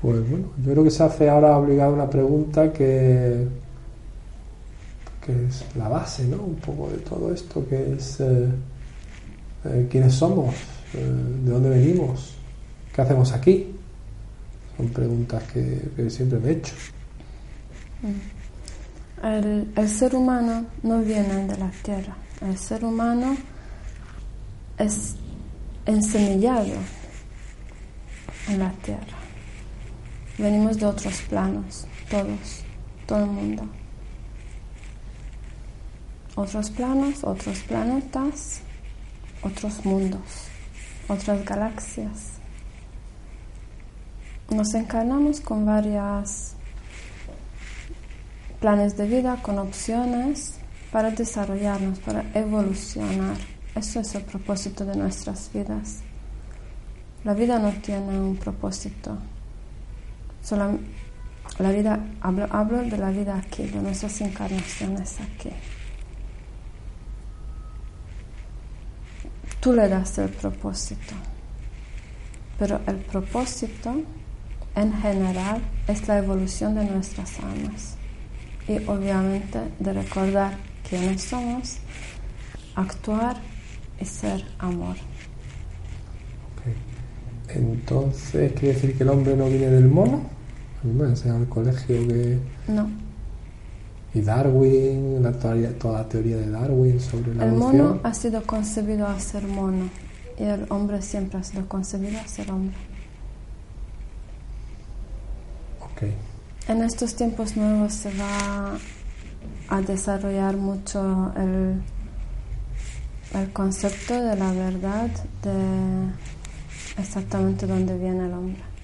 Pues bueno, yo creo que se hace ahora obligada una pregunta que, que es la base, ¿no? Un poco de todo esto, que es eh, eh, quiénes somos, eh, de dónde venimos, qué hacemos aquí. Son preguntas que, que siempre me he hecho. El, el ser humano no viene de la tierra. El ser humano es ensemillado en la tierra. Venimos de otros planos, todos, todo el mundo. Otros planos, otros planetas, otros mundos, otras galaxias. Nos encarnamos con varios planes de vida, con opciones para desarrollarnos, para evolucionar. Eso es el propósito de nuestras vidas. La vida no tiene un propósito. Solo la vida, hablo, hablo de la vida aquí, de nuestras encarnaciones aquí. Tú le das el propósito, pero el propósito en general es la evolución de nuestras almas y obviamente de recordar quiénes somos, actuar y ser amor. Entonces, ¿quiere decir que el hombre no viene del mono? A mí me el colegio que... No. Y Darwin, la teoría, toda la teoría de Darwin sobre la El evolución. mono ha sido concebido a ser mono y el hombre siempre ha sido concebido a ser hombre. Ok. En estos tiempos nuevos se va a desarrollar mucho el, el concepto de la verdad, de exactamente dónde viene el hombre.